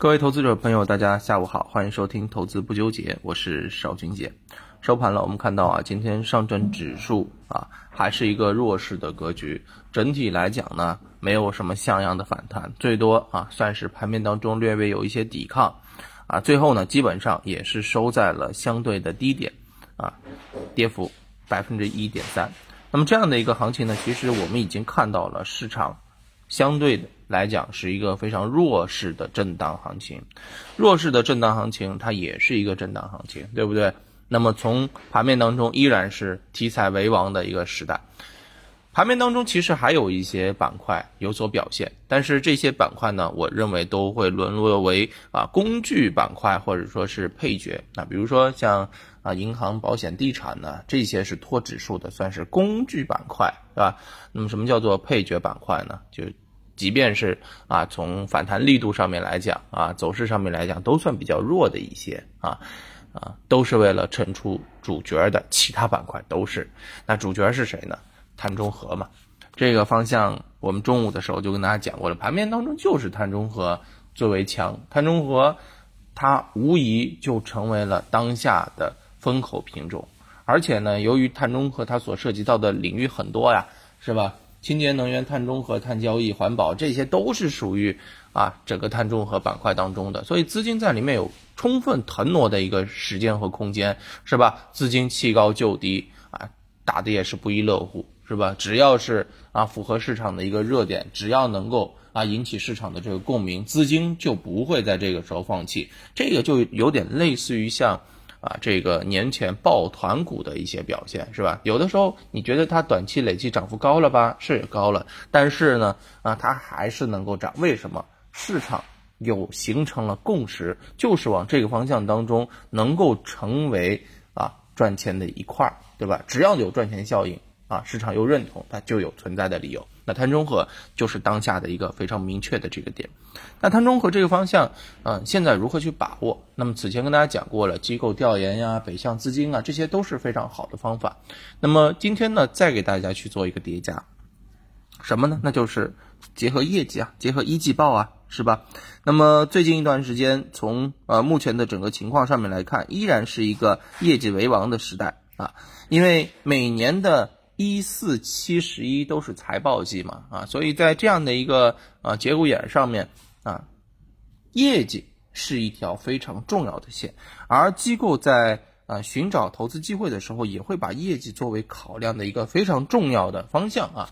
各位投资者朋友，大家下午好，欢迎收听投资不纠结，我是邵军杰。收盘了，我们看到啊，今天上证指数啊还是一个弱势的格局，整体来讲呢，没有什么像样的反弹，最多啊算是盘面当中略微有一些抵抗，啊，最后呢基本上也是收在了相对的低点，啊，跌幅百分之一点三。那么这样的一个行情呢，其实我们已经看到了市场相对的。来讲是一个非常弱势的震荡行情，弱势的震荡行情，它也是一个震荡行情，对不对？那么从盘面当中依然是题材为王的一个时代，盘面当中其实还有一些板块有所表现，但是这些板块呢，我认为都会沦落为啊工具板块或者说是配角。那比如说像啊银行、保险、地产呢，这些是拖指数的，算是工具板块，对吧？那么什么叫做配角板块呢？就即便是啊，从反弹力度上面来讲啊，走势上面来讲，都算比较弱的一些啊啊，都是为了衬出主角的其他板块都是。那主角是谁呢？碳中和嘛。这个方向我们中午的时候就跟大家讲过了，盘面当中就是碳中和最为强，碳中和它无疑就成为了当下的风口品种。而且呢，由于碳中和它所涉及到的领域很多呀，是吧？清洁能源、碳中和、碳交易、环保，这些都是属于啊整个碳中和板块当中的，所以资金在里面有充分腾挪的一个时间和空间，是吧？资金弃高就低啊，打的也是不亦乐乎，是吧？只要是啊符合市场的一个热点，只要能够啊引起市场的这个共鸣，资金就不会在这个时候放弃，这个就有点类似于像。啊，这个年前抱团股的一些表现是吧？有的时候你觉得它短期累计涨幅高了吧？是也高了，但是呢，啊，它还是能够涨。为什么？市场有形成了共识，就是往这个方向当中能够成为啊赚钱的一块儿，对吧？只要有赚钱效应。啊，市场又认同，它就有存在的理由。那碳中和就是当下的一个非常明确的这个点。那碳中和这个方向，嗯，现在如何去把握？那么此前跟大家讲过了，机构调研呀、北向资金啊，这些都是非常好的方法。那么今天呢，再给大家去做一个叠加，什么呢？那就是结合业绩啊，结合一季报啊，是吧？那么最近一段时间，从呃目前的整个情况上面来看，依然是一个业绩为王的时代啊，因为每年的。一四七十一都是财报季嘛，啊，所以在这样的一个啊节骨眼上面啊，业绩是一条非常重要的线，而机构在啊寻找投资机会的时候，也会把业绩作为考量的一个非常重要的方向啊。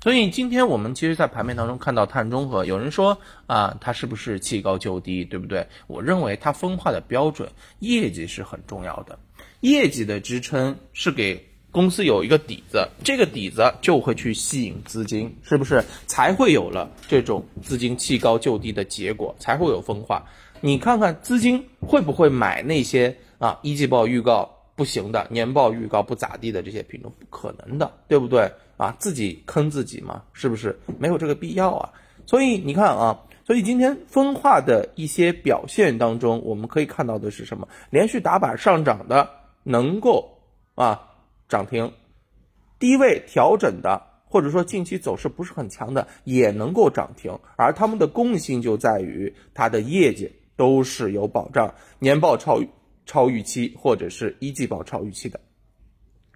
所以今天我们其实，在盘面当中看到碳中和，有人说啊，它是不是弃高就低，对不对？我认为它分化的标准，业绩是很重要的，业绩的支撑是给。公司有一个底子，这个底子就会去吸引资金，是不是才会有了这种资金弃高就低的结果，才会有分化。你看看资金会不会买那些啊一季报预告不行的，年报预告不咋地的这些品种？不可能的，对不对啊？自己坑自己嘛，是不是没有这个必要啊？所以你看啊，所以今天分化的一些表现当中，我们可以看到的是什么？连续打板上涨的，能够啊。涨停，低位调整的，或者说近期走势不是很强的，也能够涨停。而他们的共性就在于它的业绩都是有保障，年报超超预期，或者是一季报超预期的，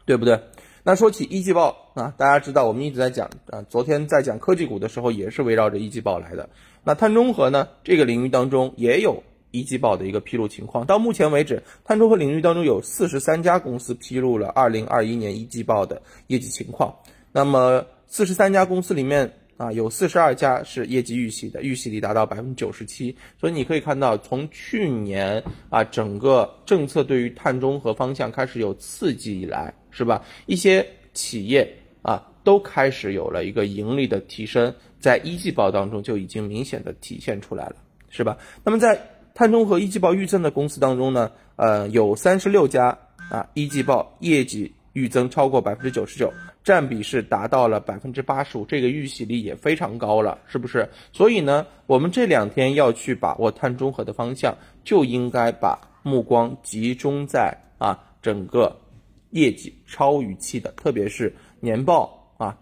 对不对？那说起一季报啊，大家知道我们一直在讲啊，昨天在讲科技股的时候也是围绕着一季报来的。那碳中和呢，这个领域当中也有。一季报的一个披露情况，到目前为止，碳中和领域当中有四十三家公司披露了二零二一年一季报的业绩情况。那么四十三家公司里面啊，有四十二家是业绩预喜的，预喜率达到百分之九十七。所以你可以看到，从去年啊，整个政策对于碳中和方向开始有刺激以来，是吧？一些企业啊，都开始有了一个盈利的提升，在一季报当中就已经明显的体现出来了，是吧？那么在碳中和一季报预增的公司当中呢，呃，有三十六家啊，一季报业绩预增超过百分之九十九，占比是达到了百分之八十五，这个预喜率也非常高了，是不是？所以呢，我们这两天要去把握碳中和的方向，就应该把目光集中在啊整个业绩超预期的，特别是年报啊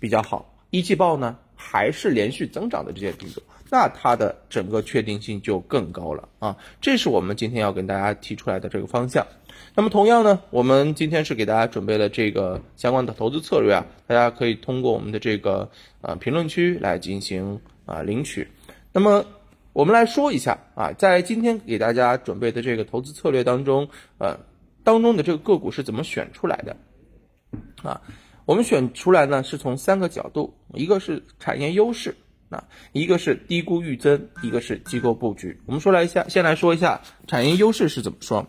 比较好，一季报呢还是连续增长的这些品种。那它的整个确定性就更高了啊。这是我们今天要跟大家提出来的这个方向。那么同样呢，我们今天是给大家准备了这个相关的投资策略啊，大家可以通过我们的这个呃评论区来进行啊领取。那么我们来说一下啊，在今天给大家准备的这个投资策略当中，呃，当中的这个个股是怎么选出来的啊？我们选出来呢，是从三个角度，一个是产业优势啊，一个是低估预增，一个是机构布局。我们说来一下，先来说一下产业优势是怎么说。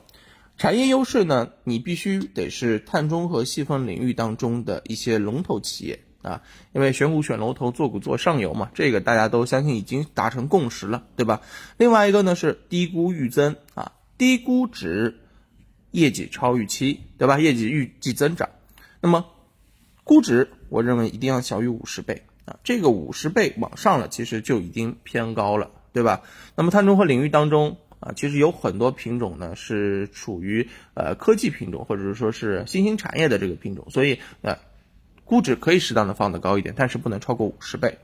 产业优势呢，你必须得是碳中和细分领域当中的一些龙头企业啊，因为选股选龙头，做股做上游嘛，这个大家都相信已经达成共识了，对吧？另外一个呢是低估预增啊，低估值，业绩超预期，对吧？业绩预计增长，那么。估值，我认为一定要小于五十倍啊，这个五十倍往上了，其实就已经偏高了，对吧？那么碳中和领域当中啊，其实有很多品种呢是处于呃科技品种，或者是说是新兴产业的这个品种，所以呃估值可以适当的放的高一点，但是不能超过五十倍。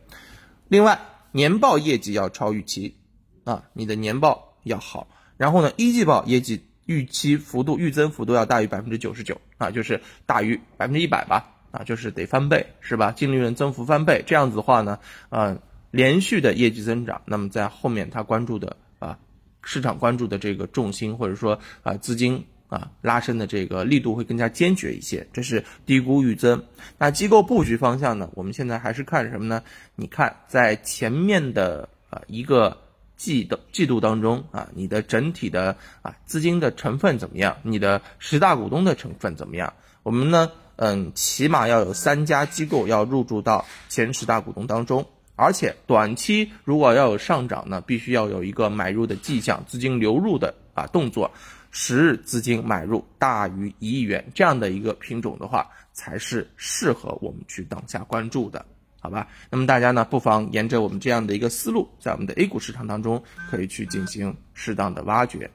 另外，年报业绩要超预期啊，你的年报要好，然后呢，一季报业绩预期幅度预增幅度要大于百分之九十九啊，就是大于百分之一百吧。啊，就是得翻倍，是吧？净利润增幅翻倍，这样子的话呢，呃，连续的业绩增长，那么在后面他关注的啊，市场关注的这个重心或者说啊资金啊拉升的这个力度会更加坚决一些，这是低估预增。那机构布局方向呢，我们现在还是看什么呢？你看在前面的啊一个季的季度当中啊，你的整体的啊资金的成分怎么样？你的十大股东的成分怎么样？我们呢？嗯，起码要有三家机构要入驻到前十大股东当中，而且短期如果要有上涨呢，必须要有一个买入的迹象，资金流入的啊动作，十日资金买入大于一亿元这样的一个品种的话，才是适合我们去当下关注的，好吧？那么大家呢，不妨沿着我们这样的一个思路，在我们的 A 股市场当中可以去进行适当的挖掘。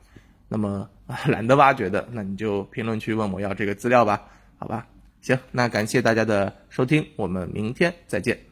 那么 懒得挖掘的，那你就评论区问我要这个资料吧，好吧？行，那感谢大家的收听，我们明天再见。